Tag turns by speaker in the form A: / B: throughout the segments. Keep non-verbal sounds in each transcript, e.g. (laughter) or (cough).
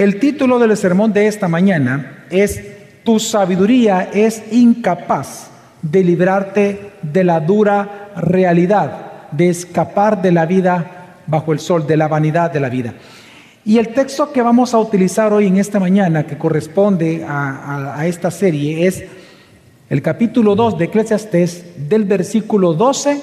A: El título del sermón de esta mañana es Tu sabiduría es incapaz de librarte de la dura realidad, de escapar de la vida bajo el sol, de la vanidad de la vida. Y el texto que vamos a utilizar hoy en esta mañana, que corresponde a, esta serie, es el capítulo 2 de Eclesiastes, del versículo 12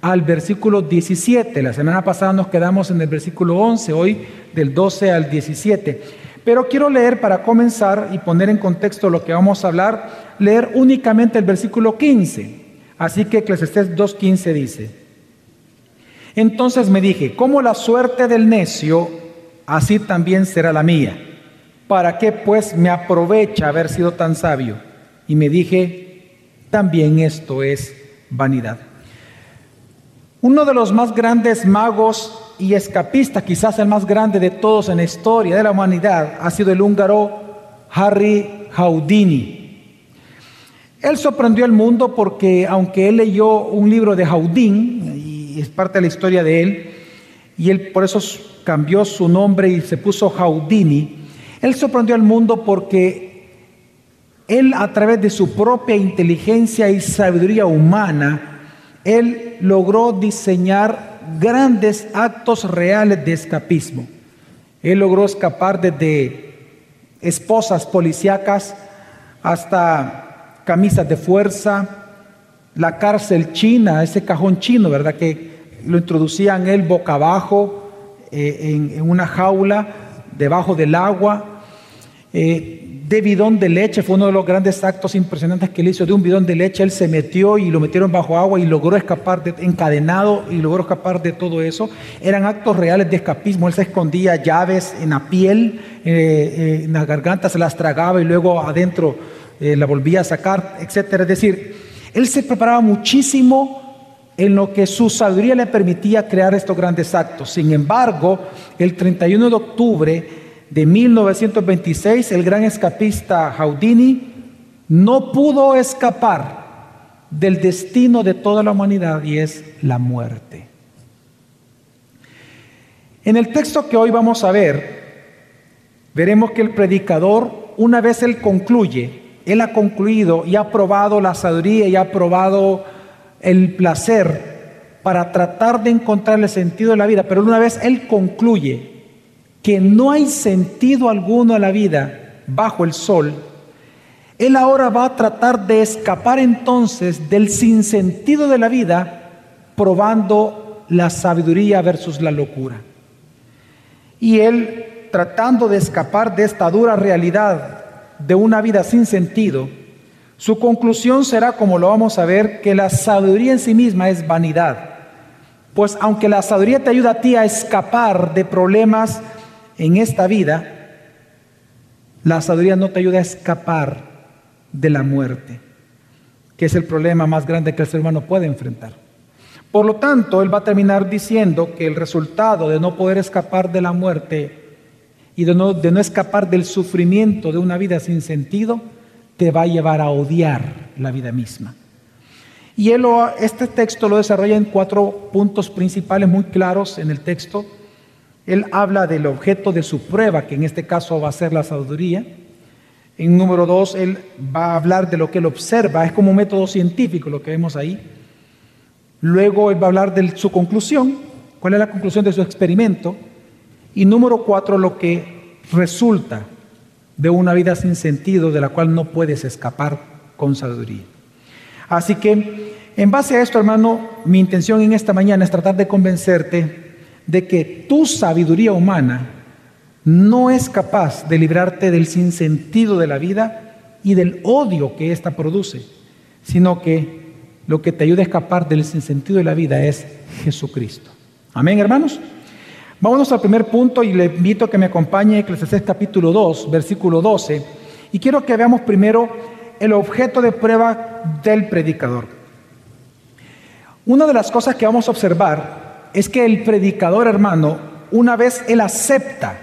A: al versículo 17. La semana pasada nos quedamos en el versículo 11, hoy del 12 al 17. Pero quiero leer para comenzar y poner en contexto lo que vamos a hablar, leer únicamente el versículo 15. Así que Eclesiastes 2.15 dice, entonces me dije, ¿cómo la suerte del necio así también será la mía. ¿Para qué pues me aprovecha haber sido tan sabio? Y me dije, también esto es vanidad. Uno de los más grandes magos y escapistas, quizás el más grande de todos en la historia de la humanidad, ha sido el húngaro Harry Houdini. Él sorprendió al mundo porque aunque él leyó un libro de Houdin, y es parte de la historia de él, y él por eso cambió su nombre y se puso Houdini, él sorprendió al mundo porque él a través de su propia inteligencia y sabiduría humana, él logró diseñar grandes actos reales de escapismo. Él logró escapar desde esposas policíacas hasta camisas de fuerza, la cárcel china, ese cajón chino, ¿verdad? Que lo introducían él boca abajo, eh, en, una jaula debajo del agua. Eh, de bidón de leche, fue uno de los grandes actos impresionantes que él hizo. De un bidón de leche, él se metió y lo metieron bajo agua y logró escapar, de, encadenado y logró escapar de todo eso. Eran actos reales de escapismo. Él se escondía llaves en la piel, eh, en la garganta, se las tragaba y luego adentro la volvía a sacar, etc. Es decir, él se preparaba muchísimo en lo que su sabiduría le permitía crear estos grandes actos. Sin embargo, el 31 de octubre de 1926, el gran escapista Houdini no pudo escapar del destino de toda la humanidad y es la muerte. En el texto que hoy vamos a ver, veremos que el predicador, una vez él concluye, él ha concluido y ha probado la sabiduría y ha probado el placer para tratar de encontrar el sentido de la vida, pero una vez él concluye que no hay sentido alguno a la vida bajo el sol, él ahora va a tratar de escapar entonces del sinsentido de la vida, probando la sabiduría versus la locura. Y él, tratando de escapar de esta dura realidad de una vida sin sentido, su conclusión será, como lo vamos a ver, que la sabiduría en sí misma es vanidad. Pues aunque la sabiduría te ayuda a ti a escapar de problemas en esta vida, la sabiduría no te ayuda a escapar de la muerte, que es el problema más grande que el ser humano puede enfrentar. Por lo tanto, él va a terminar diciendo que el resultado de no poder escapar de la muerte y de no, escapar del sufrimiento de una vida sin sentido, te va a llevar a odiar la vida misma. Y él este texto lo desarrolla en cuatro puntos principales muy claros en el texto. Él habla del objeto de su prueba, que en este caso va a ser la sabiduría. En número dos, él va a hablar de lo que él observa, es como un método científico lo que vemos ahí. Luego él va a hablar de su conclusión, cuál es la conclusión de su experimento. Y número cuatro, lo que resulta de una vida sin sentido de la cual no puedes escapar con sabiduría. Así que, en base a esto, hermano, mi intención en esta mañana es tratar de convencerte de que tu sabiduría humana no es capaz de librarte del sinsentido de la vida y del odio que ésta produce, sino que lo que te ayuda a escapar del sinsentido de la vida es Jesucristo. Amén, hermanos. Vámonos al primer punto y le invito a que me acompañe Eclesiastés capítulo 2, versículo 12. Y quiero que veamos primero el objeto de prueba del predicador. Una de las cosas que vamos a observar es que el predicador, hermano, una vez él acepta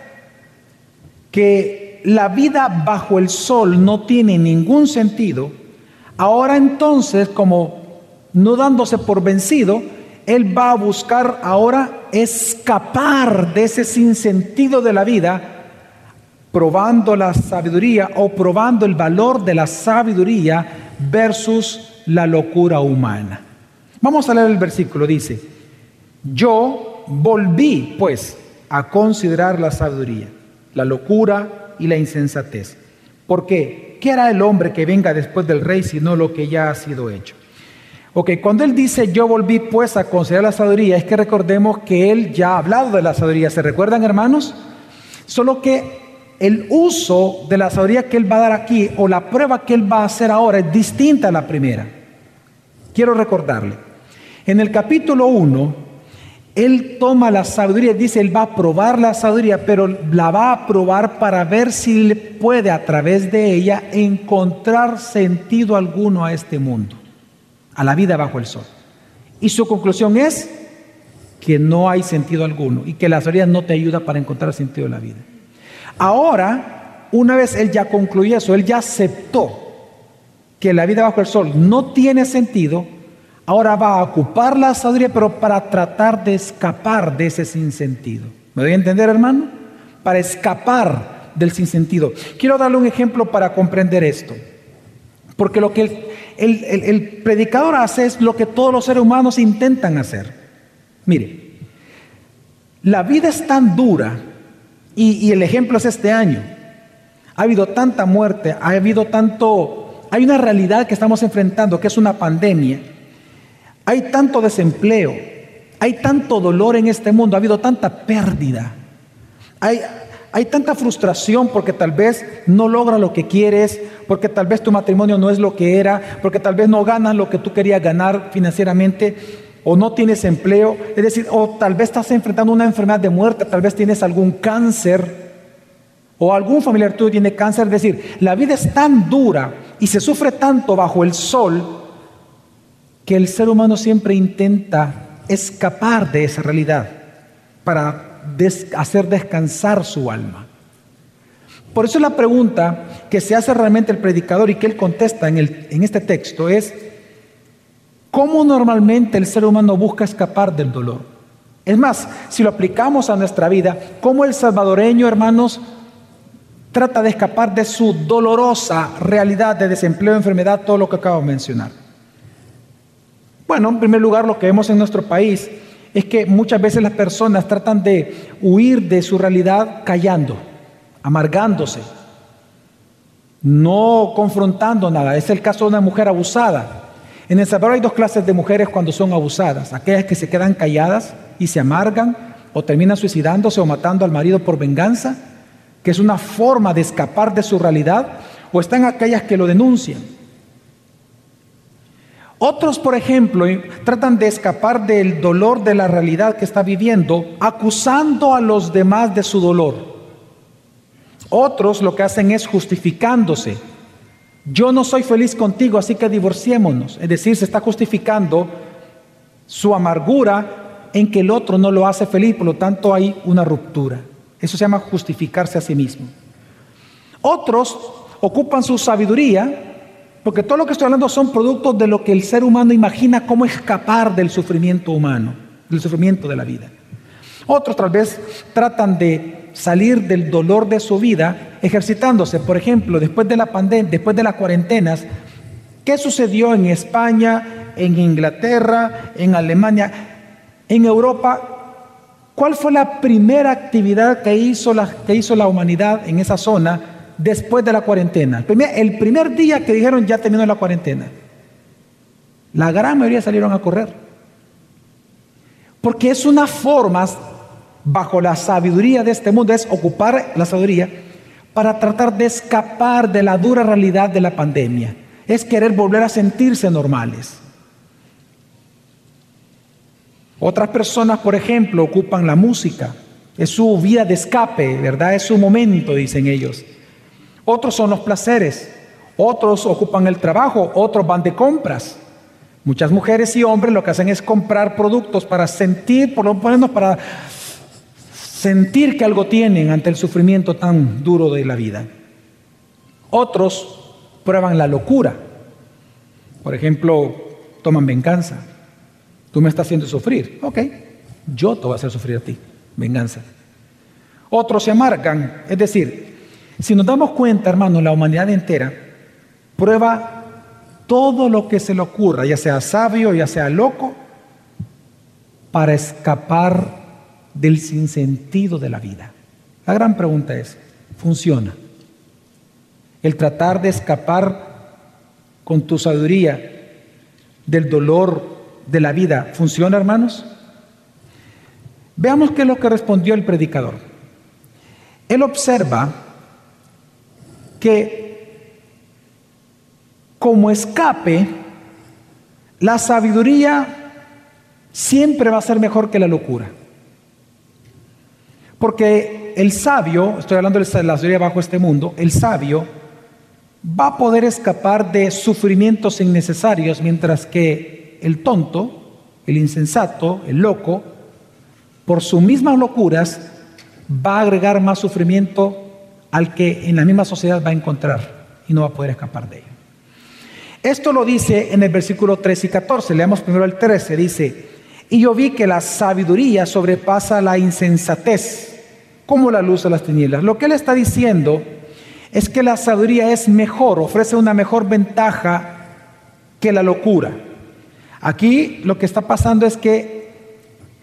A: que la vida bajo el sol no tiene ningún sentido, ahora entonces, como no dándose por vencido, él va a buscar ahora escapar de ese sinsentido de la vida probando la sabiduría o probando el valor de la sabiduría versus la locura humana. Vamos a leer el versículo, dice, yo volví pues a considerar la sabiduría, la locura y la insensatez. ¿Por qué? ¿Qué hará el hombre que venga después del rey sino lo que ya ha sido hecho? Ok, cuando él dice yo volví pues a considerar la sabiduría, es que recordemos que él ya ha hablado de la sabiduría. ¿Se recuerdan, hermanos? Solo que el uso de la sabiduría que él va a dar aquí o la prueba que él va a hacer ahora es distinta a la primera. Quiero recordarle. En el capítulo 1, él toma la sabiduría, dice, él va a probar la sabiduría, pero la va a probar para ver si puede a través de ella encontrar sentido alguno a este mundo a la vida bajo el sol. Y su conclusión es que no hay sentido alguno y que la sabiduría no te ayuda para encontrar sentido en la vida. Ahora, una vez él ya concluyó eso, él ya aceptó que la vida bajo el sol no tiene sentido, ahora va a ocupar la sabiduría, pero para tratar de escapar de ese sinsentido. ¿Me doy a entender, hermano? Para escapar del sinsentido. Quiero darle un ejemplo para comprender esto. Porque lo que el, predicador hace es lo que todos los seres humanos intentan hacer. Mire, la vida es tan dura y, el ejemplo es este año. Ha habido tanta muerte, ha habido tanto, hay una realidad que estamos enfrentando que es una pandemia. Hay tanto desempleo, hay tanto dolor en este mundo, ha habido tanta pérdida. Hay, hay tanta frustración porque tal vez no logra lo que quieres, porque tal vez tu matrimonio no es lo que era, porque tal vez no ganas lo que tú querías ganar financieramente, o no tienes empleo, es decir, o tal vez estás enfrentando una enfermedad de muerte, tal vez tienes algún cáncer, o algún familiar tuyo tiene cáncer, es decir, la vida es tan dura y se sufre tanto bajo el sol que el ser humano siempre intenta escapar de esa realidad para hacer descansar su alma. Por eso la pregunta que se hace realmente el predicador y que él contesta en, el, en este texto es, ¿cómo normalmente el ser humano busca escapar del dolor? Es más, si lo aplicamos a nuestra vida, ¿cómo el salvadoreño, hermanos, trata de escapar de su dolorosa realidad de desempleo, enfermedad, todo lo que acabo de mencionar? Bueno, en primer lugar, lo que vemos en nuestro país es que muchas veces las personas tratan de huir de su realidad callando amargándose, no confrontando nada. Es el caso de una mujer abusada. En El Salvador hay dos clases de mujeres cuando son abusadas. Aquellas que se quedan calladas y se amargan o terminan suicidándose o matando al marido por venganza, que es una forma de escapar de su realidad, o están aquellas que lo denuncian. Otros, por ejemplo, tratan de escapar del dolor de la realidad que está viviendo, acusando a los demás de su dolor. Otros lo que hacen es justificándose. Yo no soy feliz contigo, así que divorciémonos. Es decir, se está justificando su amargura en que el otro no lo hace feliz, por lo tanto hay una ruptura. Eso se llama justificarse a sí mismo. Otros ocupan su sabiduría, porque todo lo que estoy hablando son productos de lo que el ser humano imagina cómo escapar del sufrimiento humano, del sufrimiento de la vida. Otros tal vez tratan de salir del dolor de su vida ejercitándose. Por ejemplo, después de la pandemia, después de las cuarentenas, ¿qué sucedió en España, en Inglaterra, en Alemania, en Europa? ¿Cuál fue la primera actividad que hizo la, que hizo la humanidad en esa zona después de la cuarentena? El primer, día que dijeron ya terminó la cuarentena. La gran mayoría salieron a correr. Porque es una forma bajo la sabiduría de este mundo es ocupar la sabiduría para tratar de escapar de la dura realidad de la pandemia. Es querer volver a sentirse normales. Otras personas, por ejemplo, ocupan la música. Es su vía de escape, ¿verdad? Es su momento, dicen ellos. Otros son los placeres. Otros ocupan el trabajo. Otros van de compras. Muchas mujeres y hombres lo que hacen es comprar productos para sentir, por lo menos para sentir que algo tienen ante el sufrimiento tan duro de la vida. Otros prueban la locura. Por ejemplo, toman venganza. Tú me estás haciendo sufrir. Ok, yo te voy a hacer sufrir a ti. Venganza. Otros se amargan. Es decir, Si nos damos cuenta, hermano, la humanidad entera prueba todo lo que se le ocurra, ya sea sabio, ya sea loco, para escapar del sinsentido de la vida. La gran pregunta es, ¿funciona? El tratar de escapar con tu sabiduría del dolor de la vida, ¿funciona, hermanos? Veamos qué es lo que respondió el predicador. Él observa que como escape, la sabiduría siempre va a ser mejor que la locura. Porque el sabio, estoy hablando de la sabiduría bajo este mundo, el sabio va a poder escapar de sufrimientos innecesarios, mientras que el tonto, el insensato, el loco, por sus mismas locuras, va a agregar más sufrimiento al que en la misma sociedad va a encontrar y no va a poder escapar de ello. Esto lo dice en el versículo 13 y 14. Leamos primero el 13. Dice, y yo vi que la sabiduría sobrepasa la insensatez, como la luz de las tinieblas. Lo que él está diciendo es que la sabiduría es mejor, ofrece una mejor ventaja que la locura. Aquí lo que está pasando es que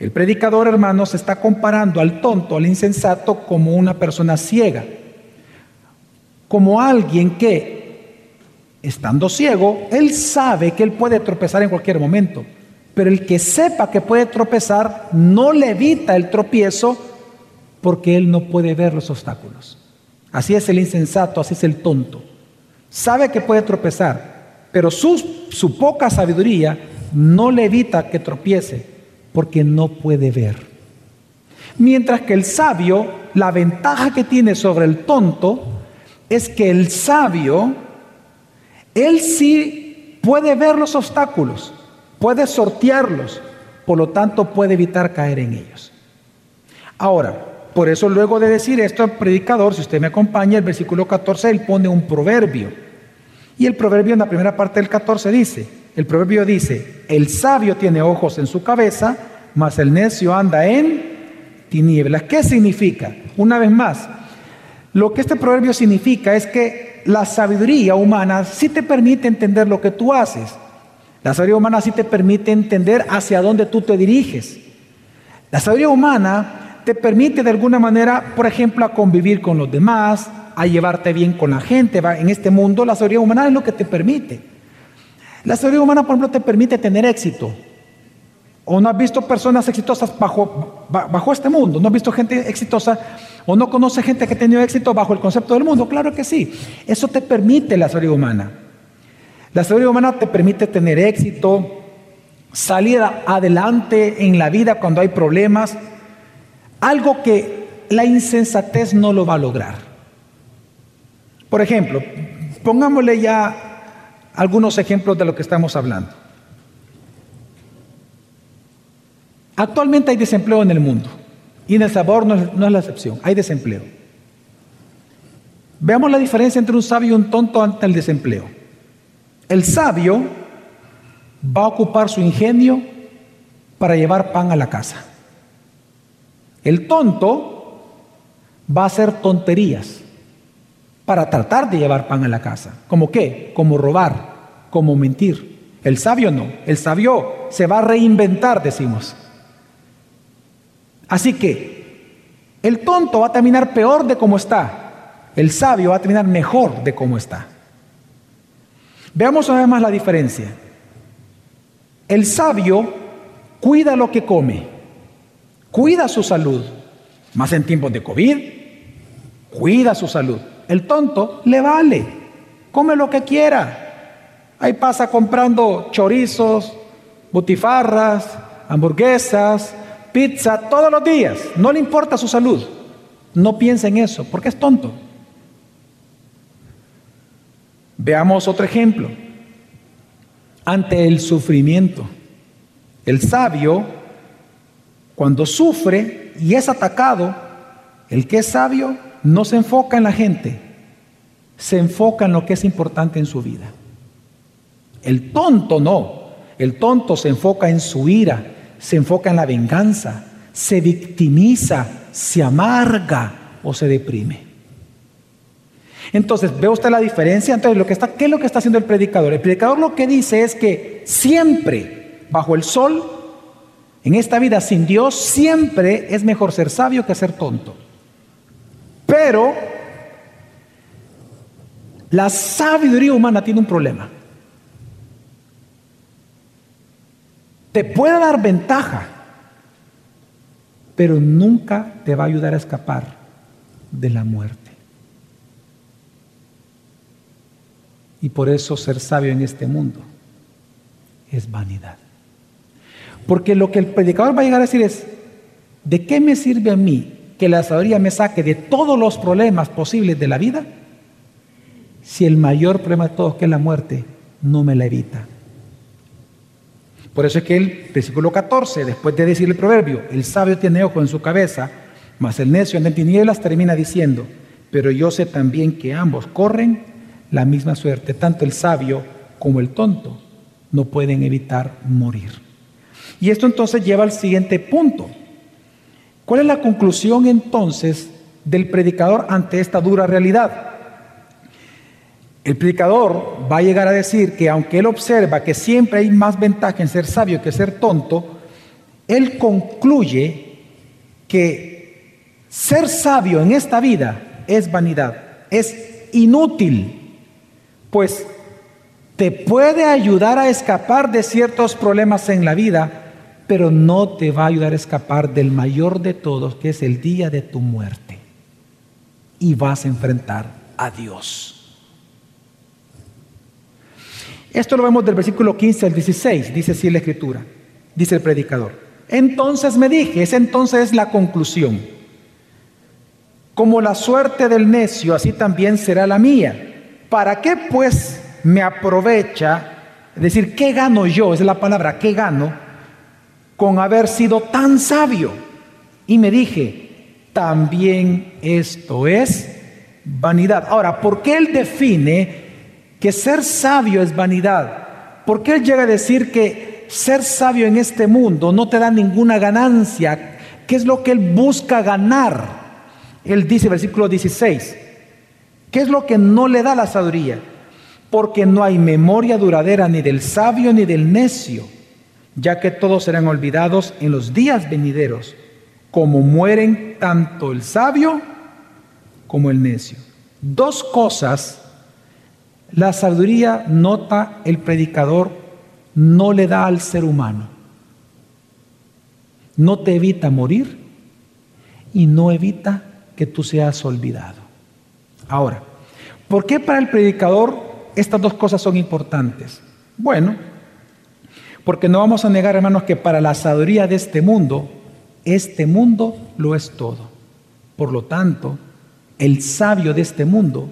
A: el predicador, hermanos, está comparando al tonto, al insensato, como una persona ciega, como alguien que, estando ciego, él sabe que él puede tropezar en cualquier momento, pero el que sepa que puede tropezar no le evita el tropiezo porque él no puede ver los obstáculos. Así es el insensato, así es el tonto. Sabe que puede tropezar, pero su, su poca sabiduría no le evita que tropiece porque no puede ver. Mientras que el sabio, la ventaja que tiene sobre el tonto es que el sabio, él sí puede ver los obstáculos, puede sortearlos, por lo tanto puede evitar caer en ellos. Ahora, por eso luego de decir esto, el predicador, si usted me acompaña, el versículo 14, él pone un proverbio. Y el proverbio en la primera parte del 14 dice, el proverbio dice, el sabio tiene ojos en su cabeza, mas el necio anda en tinieblas. ¿Qué significa? Una vez más, lo que este proverbio significa es que la sabiduría humana sí te permite entender lo que tú haces. La sabiduría humana sí te permite entender hacia dónde tú te diriges. La sabiduría humana te permite de alguna manera, por ejemplo, a convivir con los demás, a llevarte bien con la gente. En este mundo la sabiduría humana es lo que te permite. La sabiduría humana, por ejemplo, te permite tener éxito. ¿O no has visto personas exitosas bajo, bajo este mundo? ¿No has visto gente exitosa? ¿O no conoce gente que ha tenido éxito bajo el concepto del mundo? Claro que sí. Eso te permite la sabiduría humana. La sabiduría humana te permite tener éxito, salir adelante en la vida cuando hay problemas. Algo que la insensatez no lo va a lograr. Por ejemplo, pongámosle ya algunos ejemplos de lo que estamos hablando. Actualmente hay desempleo en el mundo y en El es, no es la excepción, hay desempleo. Veamos la diferencia entre un sabio y un tonto ante el desempleo. El sabio va a ocupar su ingenio para llevar pan a la casa. El tonto va a hacer tonterías para tratar de llevar pan a la casa. ¿Como qué? Como robar, como mentir. El sabio no. El sabio se va a reinventar, decimos. Así que el tonto va a terminar peor de como está. El sabio va a terminar mejor de como está. Veamos una vez más la diferencia. El sabio cuida lo que come, cuida su salud, más en tiempos de COVID, cuida su salud. El tonto le vale, come lo que quiera. Ahí pasa comprando chorizos, butifarras, hamburguesas, pizza todos los días. No le importa su salud. No piensa en eso, porque es tonto. Veamos otro ejemplo. Ante el sufrimiento, el sabio, cuando sufre y es atacado, el que es sabio no se enfoca en la gente, se enfoca en lo que es importante en su vida. El tonto no, el tonto se enfoca en su ira, se enfoca en la venganza, se victimiza, se amarga o se deprime. Entonces, ¿ve usted la diferencia? Entonces, lo que está, ¿qué es lo que está haciendo el predicador? El predicador lo que dice es que siempre, bajo el sol, en esta vida sin Dios, siempre es mejor ser sabio que ser tonto. Pero la sabiduría humana tiene un problema. Te puede dar ventaja, pero nunca te va a ayudar a escapar de la muerte. Y por eso ser sabio en este mundo es vanidad. Porque lo que el predicador va a llegar a decir es, ¿de qué me sirve a mí que la sabiduría me saque de todos los problemas posibles de la vida si el mayor problema de todos, que es la muerte, no me la evita? Por eso es que el versículo 14, después de decir el proverbio, el sabio tiene ojo en su cabeza, mas el necio anda en tinieblas, termina diciendo, pero yo sé también que ambos corren la misma suerte, tanto el sabio como el tonto no pueden evitar morir. Y esto entonces lleva al siguiente punto. ¿Cuál es la conclusión entonces del predicador ante esta dura realidad? El predicador va a llegar a decir que aunque él observa que siempre hay más ventaja en ser sabio que ser tonto, él concluye que ser sabio en esta vida es vanidad, es inútil pues te puede ayudar a escapar de ciertos problemas en la vida, pero no te va a ayudar a escapar del mayor de todos, que es el día de tu muerte. Y vas a enfrentar a Dios. Esto lo vemos del versículo 15 al 16, dice así la escritura, dice el predicador. Entonces me dije, esa entonces es la conclusión. Como la suerte del necio, así también será la mía. ¿Para qué pues me aprovecha? Es decir, ¿qué gano yo? Esa es la palabra, ¿qué gano? Con haber sido tan sabio. Y me dije, también esto es vanidad. Ahora, ¿por qué él define que ser sabio es vanidad? ¿Por qué él llega a decir que ser sabio en este mundo no te da ninguna ganancia? ¿Qué es lo que él busca ganar? Él dice, versículo 16, ¿Qué es lo que no le da la sabiduría? Porque no hay memoria duradera ni del sabio ni del necio, ya que todos serán olvidados en los días venideros, como mueren tanto el sabio como el necio. Dos cosas la sabiduría, nota el predicador, no le da al ser humano. No te evita morir y no evita que tú seas olvidado. Ahora, ¿por qué para el predicador estas dos cosas son importantes? Bueno, porque no vamos a negar, hermanos, que para la sabiduría de este mundo, este mundo lo es todo. Por lo tanto, el sabio de este mundo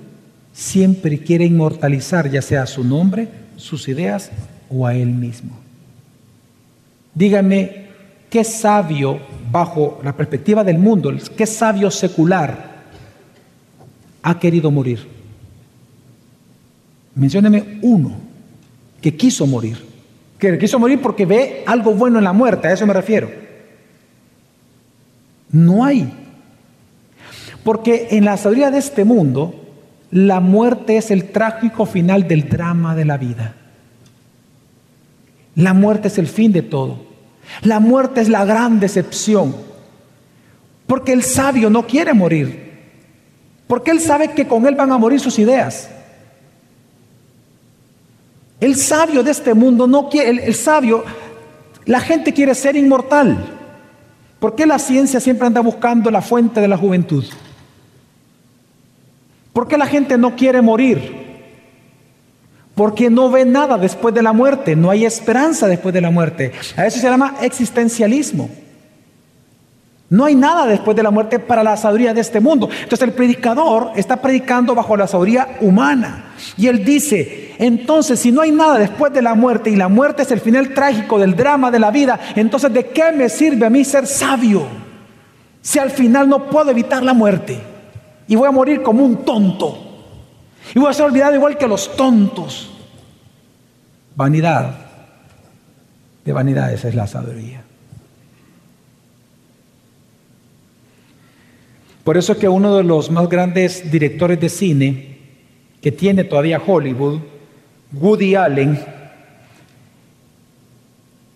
A: siempre quiere inmortalizar ya sea su nombre, sus ideas o a él mismo. Dígame, ¿qué sabio bajo la perspectiva del mundo, qué sabio secular ha querido morir? Mencióneme uno que quiso morir. Que quiso morir porque ve algo bueno en la muerte, a eso me refiero. No hay. Porque en la sabiduría de este mundo, la muerte es el trágico final del drama de la vida. La muerte es el fin de todo. La muerte es la gran decepción. Porque el sabio no quiere morir. Porque él sabe que con él van a morir sus ideas. El sabio de este mundo no quiere, el, sabio, la gente quiere ser inmortal. ¿Por qué la ciencia siempre anda buscando la fuente de la juventud? ¿Por qué la gente no quiere morir? Porque no ve nada después de la muerte, no hay esperanza después de la muerte. A eso se llama existencialismo. No hay nada después de la muerte para la sabiduría de este mundo. Entonces el predicador está predicando bajo la sabiduría humana. Y él dice, entonces si no hay nada después de la muerte y la muerte es el final trágico del drama de la vida, entonces ¿de qué me sirve a mí ser sabio? Si al final no puedo evitar la muerte y voy a morir como un tonto. Y voy a ser olvidado igual que los tontos. Vanidad de vanidades es la sabiduría. Por eso es que uno de los más grandes directores de cine que tiene todavía Hollywood, Woody Allen,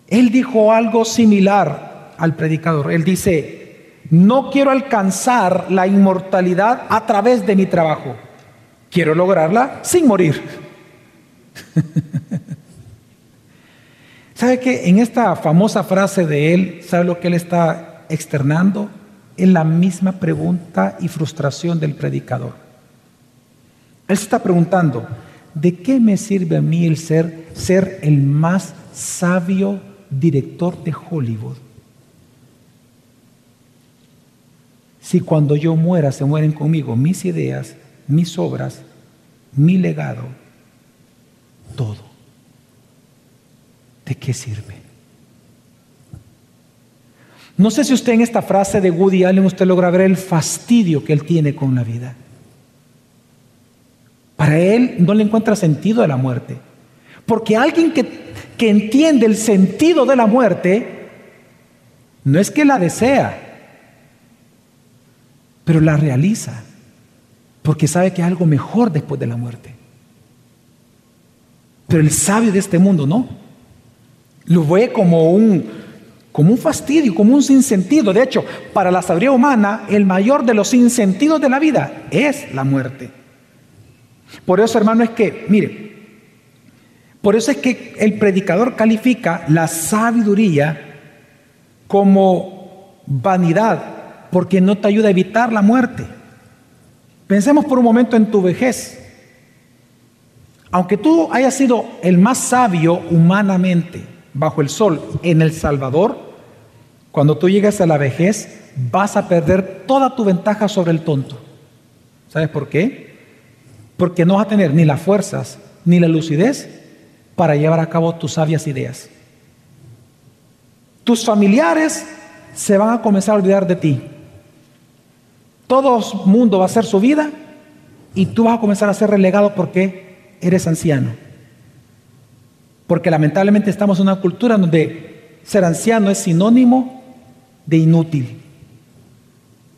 A: él dijo algo similar al predicador. Él dice, no quiero alcanzar la inmortalidad a través de mi trabajo, quiero lograrla sin morir. (laughs) ¿Sabe que en esta famosa frase de él, sabe lo que él está externando? Es la misma pregunta y frustración del predicador. Él se está preguntando, ¿de qué me sirve a mí el ser, ser el más sabio director de Hollywood? Si cuando yo muera se mueren conmigo mis ideas, mis obras, mi legado, todo. ¿de qué sirve? No sé si usted en esta frase de Woody Allen usted logra ver el fastidio que él tiene con la vida. Para él no le encuentra sentido a la muerte. Porque alguien que, que entiende el sentido de la muerte, no es que la desea, pero la realiza. Porque sabe que hay algo mejor después de la muerte. Pero el sabio de este mundo no. Lo ve como un, como un fastidio, como un sinsentido. De hecho, para la sabiduría humana, el mayor de los sinsentidos de la vida es la muerte. Por eso, hermano, es que, mire, por eso es que el predicador califica la sabiduría como vanidad, porque no te ayuda a evitar la muerte. Pensemos por un momento en tu vejez. Aunque tú hayas sido el más sabio humanamente, bajo el sol en El Salvador, cuando tú llegas a la vejez, vas a perder toda tu ventaja sobre el tonto. ¿Sabes por qué? Porque no vas a tener ni las fuerzas ni la lucidez para llevar a cabo tus sabias ideas. Tus familiares se van a comenzar a olvidar de ti. Todo mundo va a hacer su vida y tú vas a comenzar a ser relegado porque eres anciano. Porque lamentablemente estamos en una cultura donde ser anciano es sinónimo de inútil.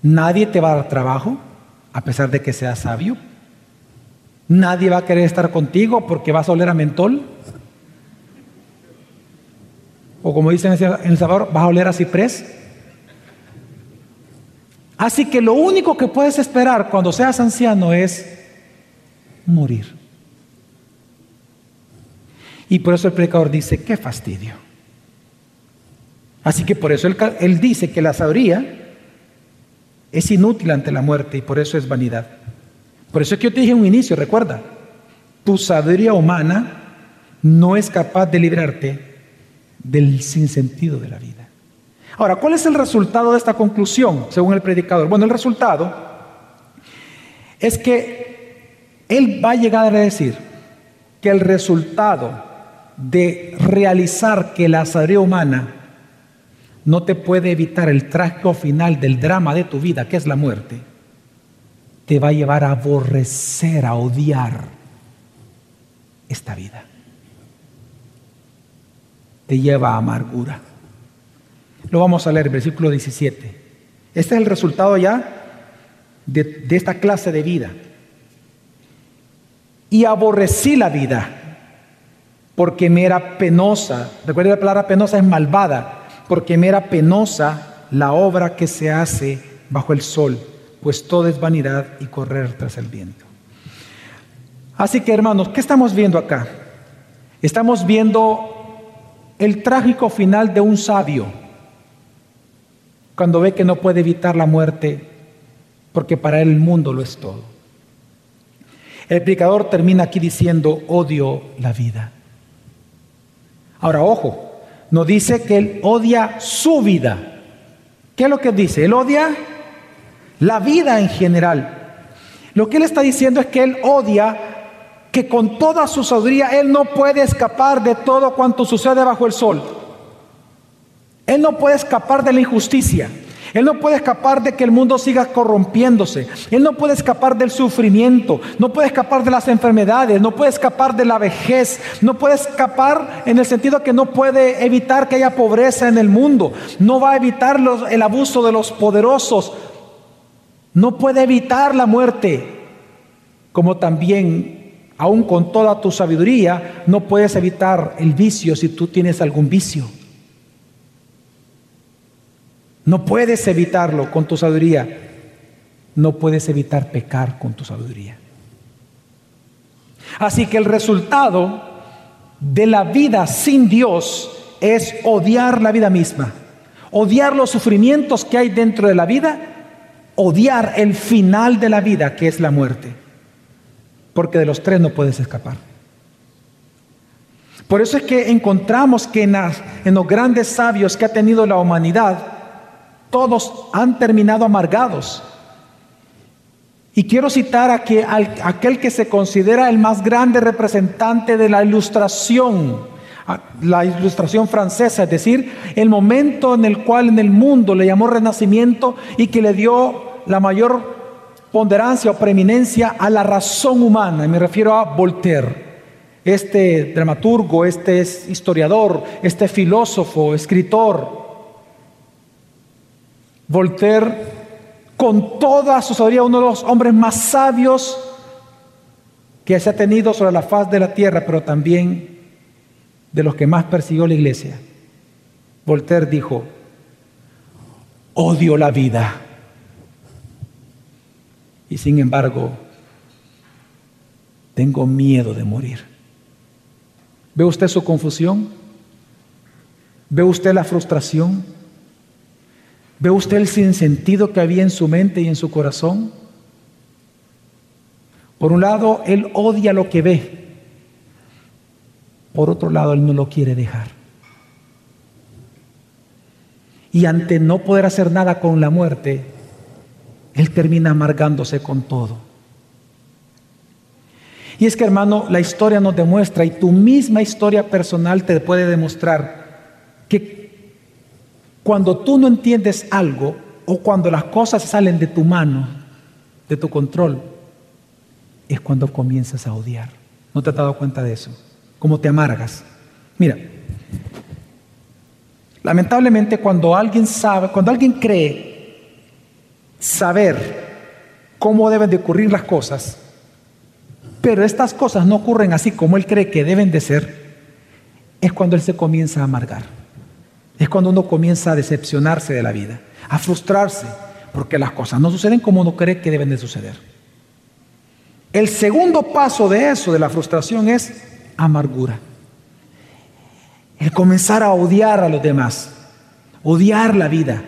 A: Nadie te va a dar trabajo, a pesar de que seas sabio. Nadie va a querer estar contigo porque vas a oler a mentol. O como dicen en El Salvador, vas a oler a ciprés. Así que lo único que puedes esperar cuando seas anciano es morir. Y por eso el predicador dice, qué fastidio. Así que por eso él, dice que la sabiduría es inútil ante la muerte y por eso es vanidad. Por eso es que yo te dije en un inicio, recuerda, tu sabiduría humana no es capaz de librarte del sinsentido de la vida. Ahora, ¿cuál es el resultado de esta conclusión, según el predicador? Bueno, el resultado es que él va a llegar a decir que el resultado de realizar que la sabiduría humana no te puede evitar el trágico final del drama de tu vida, que es la muerte, te va a llevar a aborrecer, a odiar esta vida. Te lleva a amargura. Lo vamos a leer, versículo 17. Este es el resultado ya de, esta clase de vida. Y aborrecí la vida porque me era penosa. Recuerda la palabra penosa es malvada, porque me era penosa la obra que se hace bajo el sol, pues todo es vanidad y correr tras el viento. Así que hermanos, ¿qué estamos viendo acá? Estamos viendo el trágico final de un sabio, cuando ve que no puede evitar la muerte, porque para él el mundo lo es todo. El predicador termina aquí diciendo, odio la vida. Ahora, ojo, no dice que él odia su vida. ¿Qué es lo que dice? Él odia la vida en general. Lo que él está diciendo es que él odia que con toda su sabiduría él no puede escapar de todo cuanto sucede bajo el sol. Él no puede escapar de la injusticia. Él no puede escapar de que el mundo siga corrompiéndose. Él no puede escapar del sufrimiento. No puede escapar de las enfermedades. No puede escapar de la vejez. No puede escapar en el sentido que no puede evitar que haya pobreza en el mundo. No va a evitar el abuso de los poderosos. No puede evitar la muerte. como también, aún con toda tu sabiduría, no puedes evitar el vicio si tú tienes algún vicio. No puedes evitarlo con tu sabiduría. No puedes evitar pecar con tu sabiduría. Así que el resultado de la vida sin Dios es odiar la vida misma, odiar los sufrimientos que hay dentro de la vida, odiar el final de la vida que es la muerte, porque de los tres no puedes escapar. Por eso es que encontramos que en, los grandes sabios que ha tenido la humanidad, todos han terminado amargados. Y quiero citar a, que, aquel que se considera el más grande representante de la ilustración, la ilustración francesa, es decir, el momento en el cual en el mundo le llamó renacimiento y que le dio la mayor ponderancia o preeminencia a la razón humana. Me refiero a Voltaire, este dramaturgo, este historiador, este filósofo, escritor. Voltaire con toda su sabiduría, uno de los hombres más sabios que se ha tenido sobre la faz de la tierra, pero también de los que más persiguió la iglesia. Voltaire dijo, odio la vida. Y sin embargo, tengo miedo de morir. ¿Ve usted su confusión? ¿Ve usted la frustración? ¿Ve usted el sinsentido que había en su mente y en su corazón? Por un lado, él odia lo que ve. Por otro lado, él no lo quiere dejar. Y ante no poder hacer nada con la muerte, él termina amargándose con todo. Y es que hermano, la historia nos demuestra, y tu misma historia personal te puede demostrar, que cuando tú no entiendes algo o cuando las cosas salen de tu mano, de tu control, es cuando comienzas a odiar. ¿No te has dado cuenta de eso? Cómo te amargas. Mira, lamentablemente cuando alguien sabe, cuando alguien cree saber cómo deben de ocurrir las cosas, pero estas cosas no ocurren así como él cree que deben de ser, es cuando él se comienza a amargar. Es cuando uno comienza a decepcionarse de la vida, a frustrarse, porque las cosas no suceden como uno cree que deben de suceder. El segundo paso de eso, de la frustración, es amargura. El comenzar a odiar a los demás, odiar la vida.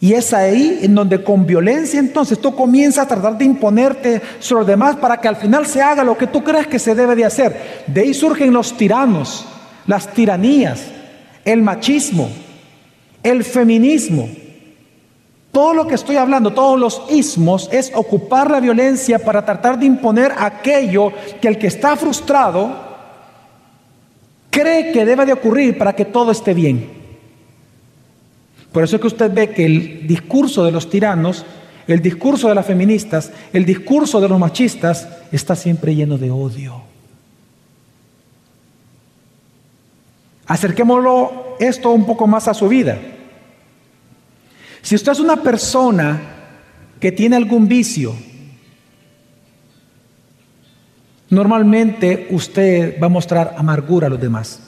A: Y es ahí en donde con violencia entonces tú comienzas a tratar de imponerte sobre los demás para que al final se haga lo que tú crees que se debe de hacer. De ahí surgen los tiranos, las tiranías, el machismo, el feminismo. Todo lo que estoy hablando, todos los ismos, es ocupar la violencia para tratar de imponer aquello que el que está frustrado cree que debe de ocurrir para que todo esté bien. Por eso es que usted ve que el discurso de los tiranos, el discurso de las feministas, el discurso de los machistas está siempre lleno de odio. Acerquémoslo esto un poco más a su vida. Si usted es una persona que tiene algún vicio, normalmente usted va a mostrar amargura a los demás.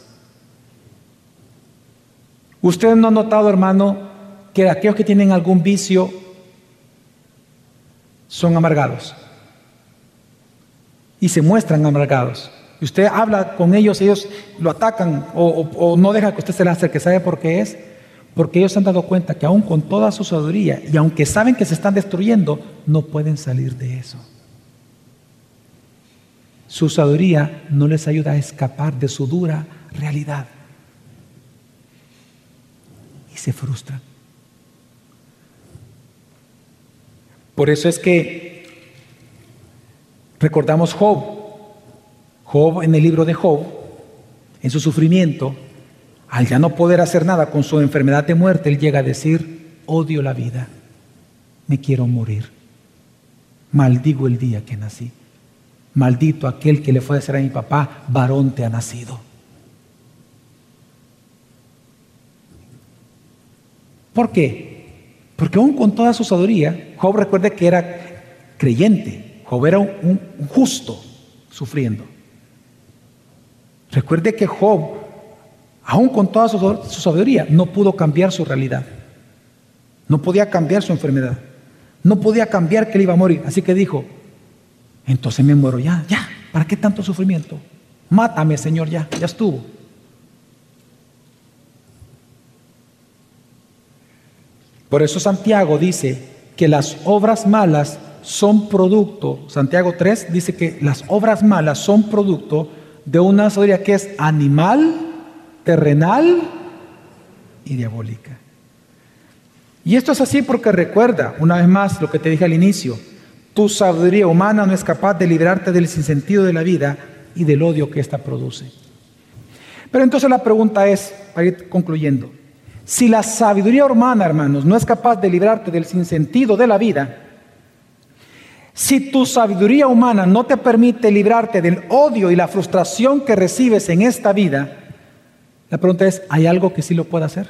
A: Usted no ha notado, hermano, que aquellos que tienen algún vicio son amargados y se muestran amargados. Y usted habla con ellos, ellos lo atacan o, no dejan que usted se le acerque. ¿Sabe por qué es? Porque ellos se han dado cuenta que aún con toda su sabiduría y aunque saben que se están destruyendo, no pueden salir de eso. Su sabiduría no les ayuda a escapar de su dura realidad. Y se frustran. Por eso es que recordamos Job. Job, en el libro de Job, en su sufrimiento, al ya no poder hacer nada con su enfermedad de muerte, él llega a decir, odio la vida, me quiero morir, maldigo el día que nací, maldito aquel que le fue a decir a mi papá, varón te ha nacido. ¿Por qué? Porque aún con toda su sabiduría, Job recuerde que era creyente, Job era un, justo sufriendo. Recuerde que Job, aún con toda su, su sabiduría, no pudo cambiar su realidad. No podía cambiar su enfermedad. No podía cambiar que él iba a morir. Así que dijo, entonces me muero ya, ya. ¿Para qué tanto sufrimiento? Mátame, Señor, ya, ya estuvo. Por eso Santiago dice que las obras malas son producto, Santiago 3 dice que las obras malas son producto de una sabiduría que es animal, terrenal y diabólica. Y esto es así porque recuerda, una vez más, lo que te dije al inicio, tu sabiduría humana no es capaz de librarte del sinsentido de la vida y del odio que ésta produce. Pero entonces la pregunta es, para ir concluyendo, si la sabiduría humana, hermanos, no es capaz de librarte del sinsentido de la vida, si tu sabiduría humana no te permite librarte del odio y la frustración que recibes en esta vida, la pregunta es, ¿hay algo que sí lo pueda hacer?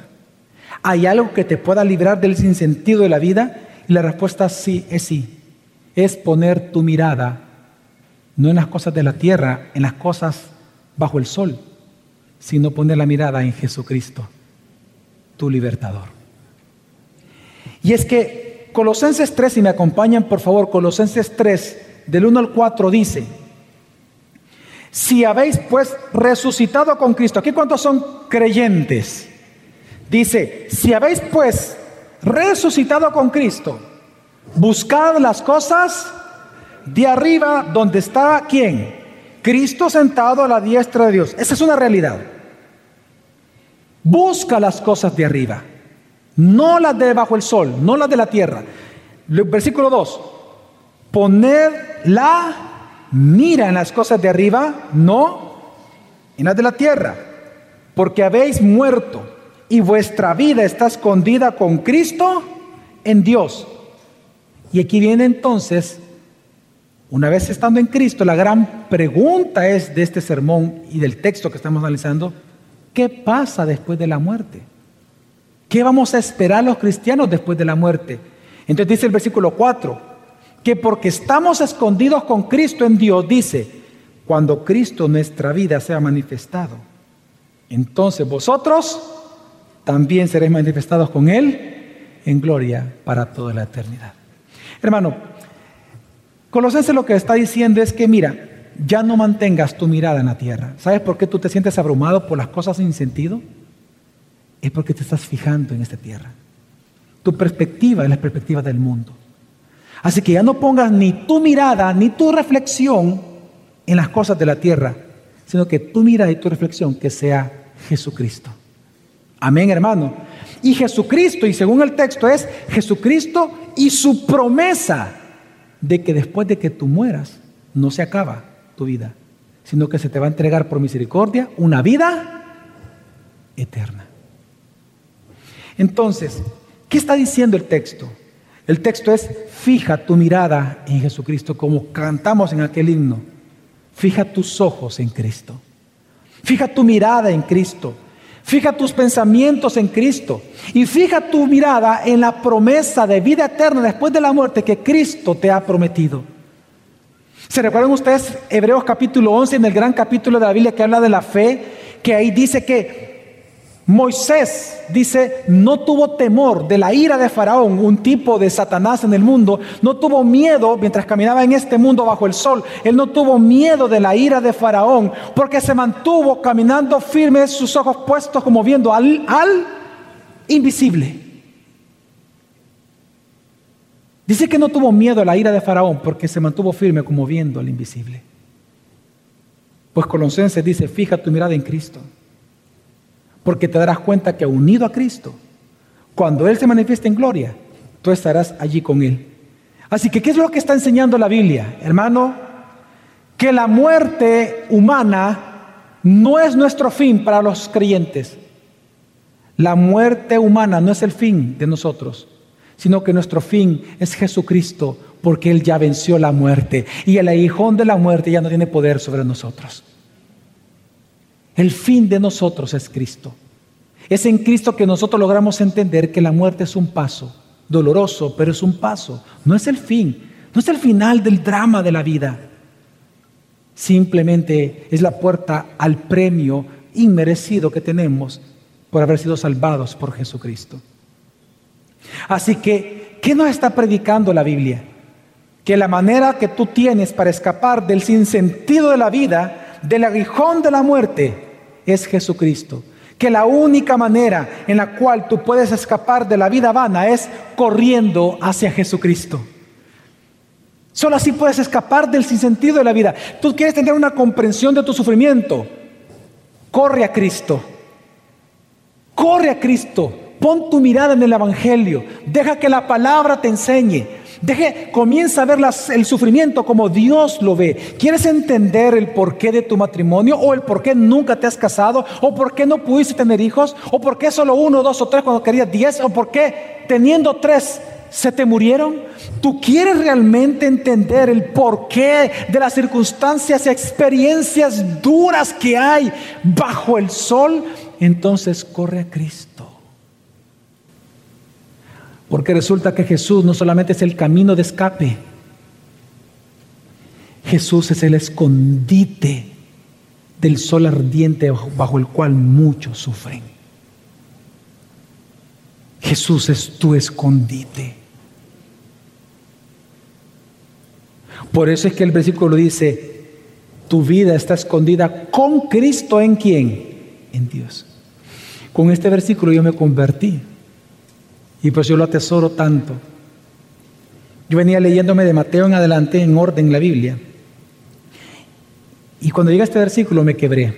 A: ¿Hay algo que te pueda librar del sinsentido de la vida? Y la respuesta sí es sí. Es poner tu mirada no en las cosas de la tierra, en las cosas bajo el sol, sino poner la mirada en Jesucristo, tu libertador. Y es que Colosenses 3, si me acompañan por favor, Colosenses 3, del 1 al 4 dice, si habéis pues resucitado con Cristo, aquí cuántos son creyentes, Dice, si habéis pues resucitado con Cristo, buscad las cosas de arriba donde está quién? Cristo sentado a la diestra de Dios. Esa es una realidad. Busca las cosas de arriba, no las de bajo el sol, no las de la tierra. Versículo 2. Poned la mira en las cosas de arriba, no en las de la tierra, porque habéis muerto y vuestra vida está escondida con Cristo en Dios. Y aquí viene entonces, una vez estando en Cristo, la gran pregunta es de este sermón y del texto que estamos analizando, ¿qué pasa después de la muerte? ¿Qué vamos a esperar los cristianos después de la muerte? Entonces dice el versículo 4, que porque estamos escondidos con Cristo en Dios, dice, cuando Cristo nuestra vida sea manifestado, entonces vosotros también seréis manifestados con Él en gloria para toda la eternidad. Hermano, Colosenses lo que está diciendo es que, mira, ya no mantengas tu mirada en la tierra. ¿Sabes por qué tú te sientes abrumado por las cosas sin sentido? Es porque te estás fijando en esta tierra. Tu perspectiva es la perspectiva del mundo. Así que ya no pongas ni tu mirada ni tu reflexión en las cosas de la tierra, sino que tu mirada y tu reflexión que sea Jesucristo. Amén, hermano. Y Jesucristo, y según el texto es Jesucristo y su promesa de que después de que tú mueras, no se acaba tu vida, sino que se te va a entregar por misericordia una vida eterna. Entonces, ¿qué está diciendo el texto? El texto es, fija tu mirada en Jesucristo, como cantamos en aquel himno. Fija tus ojos en Cristo. Fija tu mirada en Cristo. Fija tus pensamientos en Cristo y fija tu mirada en la promesa de vida eterna después de la muerte que Cristo te ha prometido. ¿Se recuerdan ustedes Hebreos capítulo 11 en el gran capítulo de la Biblia que habla de la fe? Que ahí dice que Moisés dice, no tuvo temor de la ira de Faraón, un tipo de Satanás en el mundo, no tuvo miedo mientras caminaba en este mundo bajo el sol, él no tuvo miedo de la ira de Faraón, porque se mantuvo caminando firme, sus ojos puestos como viendo al, al invisible. Dice que no tuvo miedo a la ira de Faraón porque se mantuvo firme como viendo al invisible. Pues Colosenses dice, fija tu mirada en Cristo porque te darás cuenta que unido a Cristo, cuando Él se manifieste en gloria, tú estarás allí con Él. Así que, ¿qué es lo que está enseñando la Biblia? Hermano, que la muerte humana no es nuestro fin para los creyentes. La muerte humana no es el fin de nosotros, sino que nuestro fin es Jesucristo, porque Él ya venció la muerte y el aguijón de la muerte ya no tiene poder sobre nosotros. El fin de nosotros es Cristo. Es en Cristo que nosotros logramos entender que la muerte es un paso, doloroso, pero es un paso, no es el fin. No es el final del drama de la vida. Simplemente es la puerta al premio inmerecido que tenemos por haber sido salvados por Jesucristo. Así que, ¿qué nos está predicando la Biblia? Que la manera que tú tienes para escapar del sinsentido de la vida, del aguijón de la muerte, es Jesucristo. Que la única manera en la cual tú puedes escapar de la vida vana es corriendo hacia Jesucristo. Solo así puedes escapar del sinsentido de la vida. Tú quieres tener una comprensión de tu sufrimiento. Corre a Cristo. Corre a Cristo. Pon tu mirada en el Evangelio. Deja que la palabra te enseñe. Deje, comienza a ver el sufrimiento como Dios lo ve. ¿Quieres entender el porqué de tu matrimonio? ¿O el por qué nunca te has casado? ¿O por qué no pudiste tener hijos? ¿O por qué solo uno, dos o tres cuando querías diez? ¿O por qué teniendo tres se te murieron? ¿Tú quieres realmente entender el porqué de las circunstancias y experiencias duras que hay bajo el sol? Entonces corre a Cristo. Porque resulta que Jesús no solamente es el camino de escape, Jesús es el escondite del sol ardiente bajo el cual muchos sufren. Jesús es tu escondite. Por eso es que el versículo dice, tu vida está escondida con Cristo en quién? En Dios. Con este versículo yo me convertí. Y pues yo lo atesoro tanto. Yo venía leyéndome de Mateo en adelante en orden la Biblia. Y cuando llega este versículo me quebré.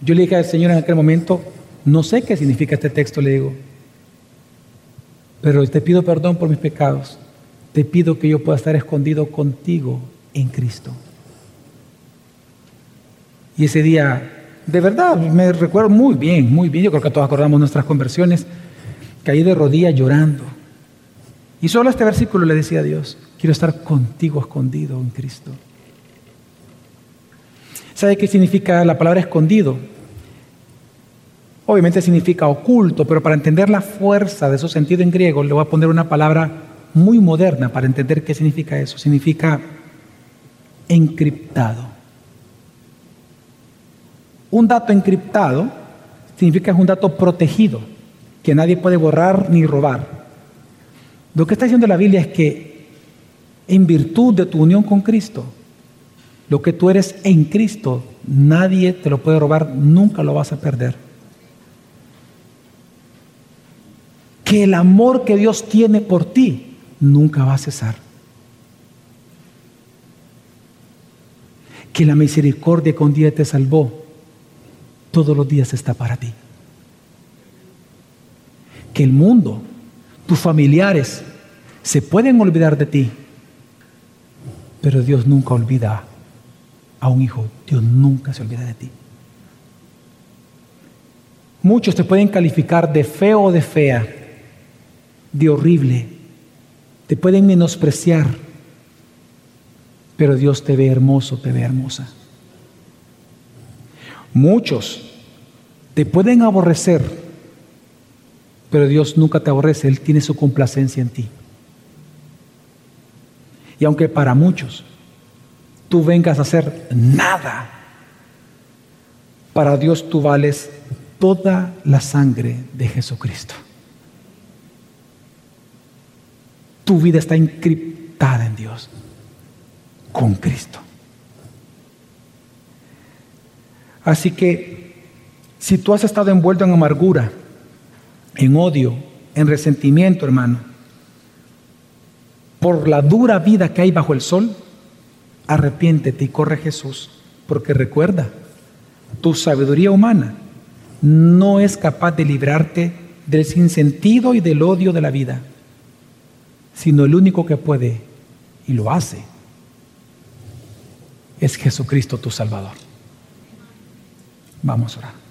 A: Yo le dije al Señor en aquel momento, no sé qué significa este texto, le digo, pero te pido perdón por mis pecados te pido que yo pueda estar escondido contigo en Cristo. Y ese día, de verdad, me recuerdo muy bien, muy bien, yo creo que todos acordamos nuestras conversiones, caí de rodillas llorando. Y solo este versículo le decía a Dios, quiero estar contigo escondido en Cristo. ¿Sabe qué significa la palabra escondido? Obviamente significa oculto, pero para entender la fuerza de su sentido en griego le voy a poner una palabra muy moderna para entender qué significa eso. Significa encriptado. Un dato encriptado significa que es un dato protegido, que nadie puede borrar ni robar. Lo que está diciendo la Biblia es que en virtud de tu unión con Cristo, lo que tú eres en Cristo, nadie te lo puede robar, nunca lo vas a perder. Que el amor que Dios tiene por ti nunca va a cesar. Que la misericordia que un día te salvó, todos los días está para ti. Que el mundo, tus familiares, se pueden olvidar de ti, pero Dios nunca olvida a un hijo. Dios nunca se olvida de ti. Muchos te pueden calificar de feo o de fea, de horrible, te pueden menospreciar, pero Dios te ve hermoso, te ve hermosa. Muchos te pueden aborrecer, pero Dios nunca te aborrece, Él tiene su complacencia en ti. Y aunque para muchos tú vengas a hacer nada, para Dios tú vales toda la sangre de Jesucristo. Tu vida está encriptada en Dios, con Cristo. Así que si tú has estado envuelto en amargura, en odio, en resentimiento, hermano, por la dura vida que hay bajo el sol, arrepiéntete y corre Jesús, porque recuerda, tu sabiduría humana no es capaz de librarte del sinsentido y del odio de la vida sino el único que puede y lo hace es Jesucristo tu Salvador. Vamos a orar.